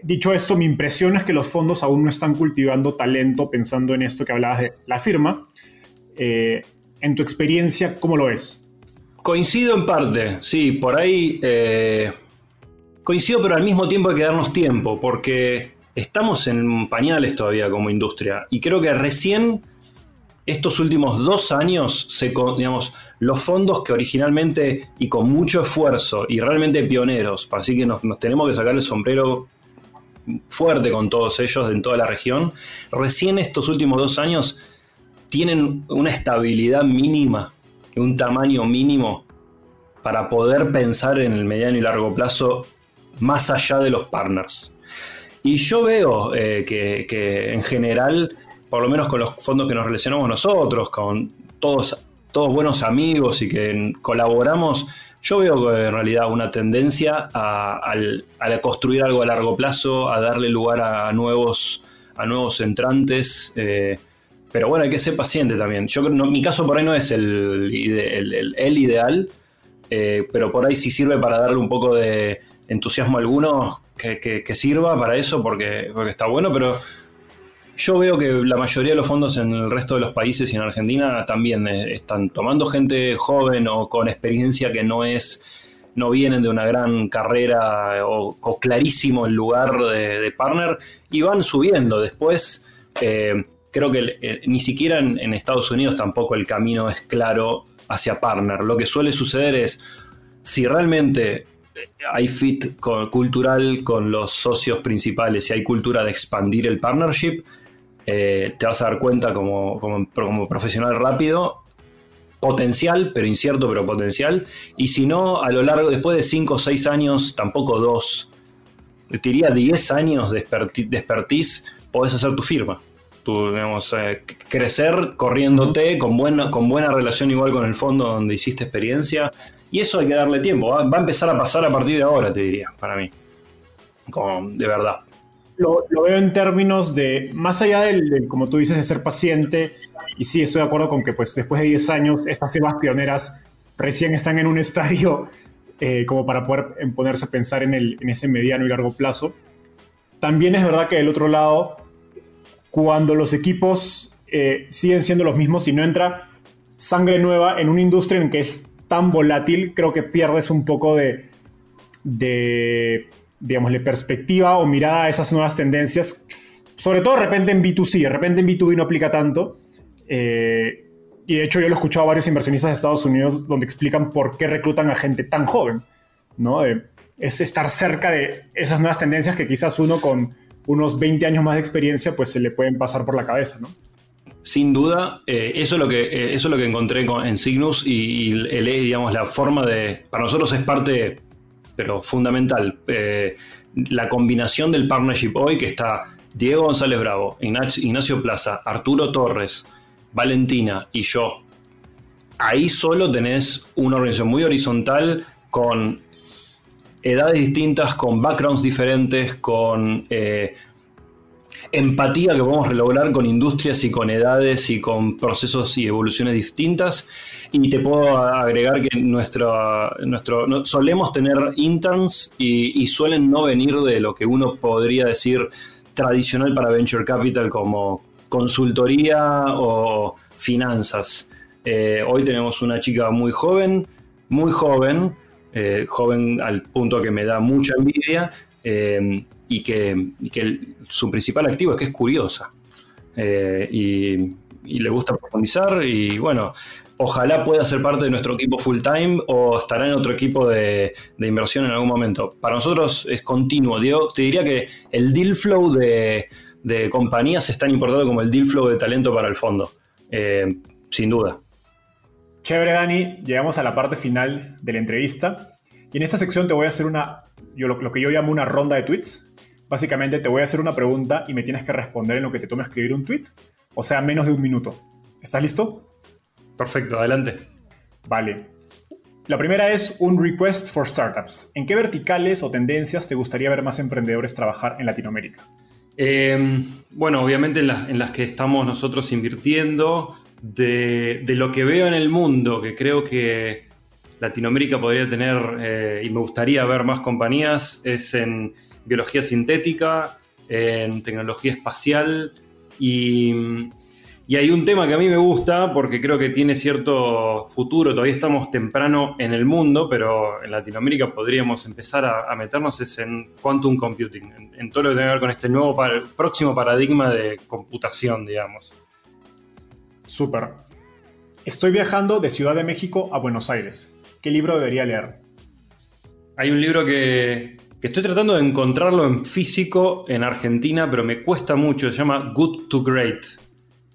S1: Dicho esto, mi impresión es que los fondos aún no están cultivando talento pensando en esto que hablabas de la firma. Eh, en tu experiencia, ¿cómo lo ves?
S2: Coincido en parte, sí, por ahí eh, coincido, pero al mismo tiempo hay que darnos tiempo, porque estamos en pañales todavía como industria y creo que recién estos últimos dos años, se, digamos, los fondos que originalmente y con mucho esfuerzo y realmente pioneros, así que nos tenemos que sacar el sombrero fuerte con todos ellos en toda la región, recién estos últimos dos años tienen una estabilidad mínima, un tamaño mínimo para poder pensar en el mediano y largo plazo más allá de los partners. Y yo veo eh, que, en general, por lo menos con los fondos que nos relacionamos nosotros, con todos, todos buenos amigos y que colaboramos, yo veo en realidad una tendencia a, construir algo a largo plazo, a darle lugar a nuevos, a nuevos entrantes. Eh, pero bueno, hay que ser paciente también. Yo mi caso por ahí no es el, el, ideal, eh, pero por ahí sí sirve para darle un poco de entusiasmo a algunos que, sirva para eso, porque, está bueno, pero yo veo que la mayoría de los fondos en el resto de los países y en Argentina también eh, están tomando gente joven o con experiencia que no es, no vienen de una gran carrera o, clarísimo el lugar de, partner y van subiendo. Después, eh, creo que eh, ni siquiera en, Estados Unidos tampoco el camino es claro hacia partner. Lo que suele suceder es, si realmente hay fit cultural con los socios principales, si hay cultura de expandir el partnership, eh, te vas a dar cuenta como, como, profesional rápido, potencial, pero incierto, pero potencial. Y si no, a lo largo, después de 5 o 6 años, tampoco 2, te diría 10 años de, expertise, podés hacer tu firma. Tu, digamos, eh, crecer corriéndote con buena, con buena relación igual con el fondo donde hiciste experiencia. Y eso hay que darle tiempo. Va, va a empezar a pasar a partir de ahora, te diría, para mí. Como, de verdad
S1: lo, veo en términos de, más allá del, como tú dices, de ser paciente, y sí, estoy de acuerdo con que pues después de 10 años estas firmas pioneras recién están en un estadio eh, como para poder ponerse a pensar en, el, en ese mediano y largo plazo. También es verdad que del otro lado, cuando los equipos eh, siguen siendo los mismos y no entra sangre nueva en una industria en que es tan volátil, creo que pierdes un poco de, de perspectiva o mirada a esas nuevas tendencias, sobre todo de repente en B2C, de repente en B2B no aplica tanto. Eh, y de hecho yo lo he escuchado a varios inversionistas de Estados Unidos donde explican por qué reclutan a gente tan joven, ¿no? Es estar cerca de esas nuevas tendencias que quizás uno con unos 20 años más de experiencia pues se le pueden pasar por la cabeza, ¿no?
S2: Sin duda, eh, eso, es lo que, eh, eso es lo que encontré en Cygnus y, el, digamos, la forma de... Para nosotros es parte, pero fundamental, eh, la combinación del partnership hoy que está Diego González Bravo, Ignacio Plaza, Arturo Torres, Valentina y yo. Ahí solo tenés una organización muy horizontal con edades distintas, con backgrounds diferentes, con empatía que podemos lograr con industrias y con edades y con procesos y evoluciones distintas. Y te puedo agregar que nuestro, nuestro, solemos tener interns y, suelen no venir de lo que uno podría decir tradicional para Venture Capital como consultoría o finanzas. Eh, hoy tenemos una chica muy joven, muy joven, eh, joven al punto que me da mucha envidia, eh, y que, su principal activo es que es curiosa eh, y, le gusta profundizar y bueno, ojalá pueda ser parte de nuestro equipo full time o estará en otro equipo de, inversión en algún momento. Para nosotros es continuo. te diría que el deal flow de, compañías es tan importante como el deal flow de talento para el fondo, sin duda.
S1: Chévere, Dani. Llegamos a la parte final de la entrevista. Y en esta sección te voy a hacer una, yo, lo que yo llamo una ronda de tweets Básicamente te voy a hacer una pregunta y me tienes que responder en lo que te tome escribir un tweet, o sea, menos de un minuto. ¿Estás listo?
S2: Perfecto, adelante.
S1: Vale. La primera es un request for startups. ¿En qué verticales o tendencias te gustaría ver más emprendedores trabajar en Latinoamérica?
S2: Em, bueno, obviamente en, las que estamos nosotros invirtiendo, de, lo que veo en el mundo, que creo que Latinoamérica podría tener eh, y me gustaría ver más compañías, es en biología sintética, en tecnología espacial y, hay un tema que a mí me gusta porque creo que tiene cierto futuro, todavía estamos temprano en el mundo, pero en Latinoamérica podríamos empezar a, meternos es en quantum computing, en, todo lo que tiene que ver con este nuevo próximo paradigma de computación, digamos.
S1: Súper. Estoy viajando de Ciudad de México a Buenos Aires. ¿Qué libro debería leer?
S2: Hay un libro que, que estoy tratando de encontrarlo en físico en Argentina, pero me cuesta mucho. Se llama Good to Great.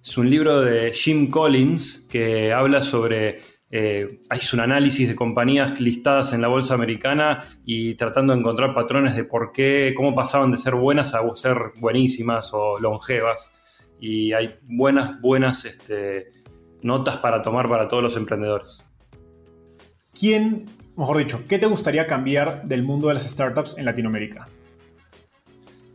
S2: Es un libro de Jim Collins que habla sobre. Eh, un análisis de compañías listadas en la bolsa americana y tratando de encontrar patrones de por qué, cómo pasaban de ser buenas a ser buenísimas o longevas. Y hay buenas, buenas este, notas para tomar para todos los emprendedores.
S1: ¿Quién mejor dicho, ¿qué te gustaría cambiar del mundo de las startups en Latinoamérica?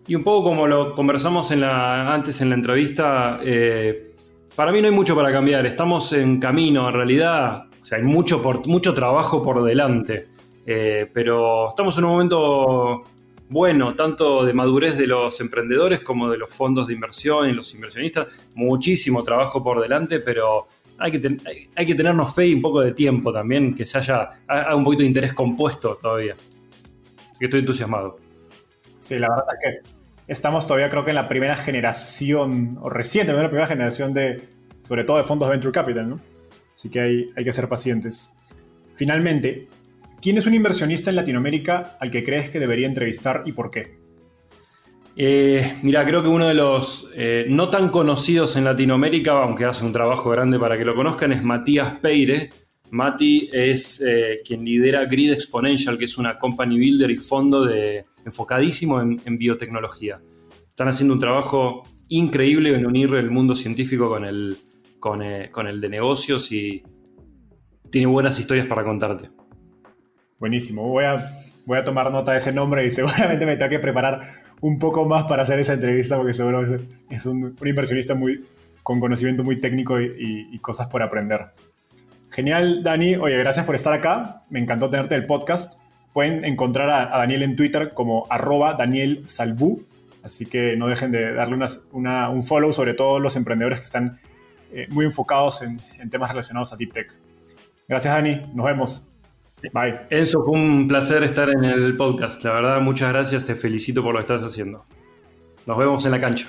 S2: Y un poco como lo conversamos antes en la entrevista, eh, para mí no hay mucho para cambiar, estamos en camino, en realidad, o sea, hay mucho, mucho trabajo por delante, eh, pero estamos en un momento bueno, tanto de madurez de los emprendedores como de los fondos de inversión y los inversionistas, muchísimo trabajo por delante, pero hay que, tenernos fe y un poco de tiempo también, que se haya, un poquito de interés compuesto todavía. estoy entusiasmado.
S1: Sí, la verdad es que estamos todavía creo que en la primera generación, o reciente, la primera generación de, sobre todo de fondos de Venture Capital, ¿no? Así que hay que ser pacientes. Finalmente, ¿quién es un inversionista en Latinoamérica al que crees que debería entrevistar y por qué?
S2: Eh, mira, creo que uno de los eh, no tan conocidos en Latinoamérica, aunque hace un trabajo grande para que lo conozcan, es Matías Peire. Mati es eh, quien lidera Grid Exponential, que es una company builder y fondo de, enfocadísimo en, biotecnología. Están haciendo un trabajo increíble en unir el mundo científico con el, con, con el de negocios y tiene buenas historias para contarte.
S1: Buenísimo, voy a, voy a tomar nota de ese nombre y seguramente me tengo que preparar un poco más para hacer esa entrevista porque seguro es un, inversionista muy, con conocimiento muy técnico y, cosas por aprender. Genial, Dani. Oye, gracias por estar acá. Me encantó tenerte en el podcast. Pueden encontrar a, Daniel en Twitter como arroba Daniel Salvú. Así que no dejen de darle un follow, sobre todo los emprendedores que están eh, muy enfocados en, en temas relacionados a Deep Tech. Gracias, Dani. Nos vemos. Bye.
S2: Enzo, fue un placer estar en el podcast. La verdad, muchas gracias. Te felicito por lo que estás haciendo. Nos vemos en la cancha.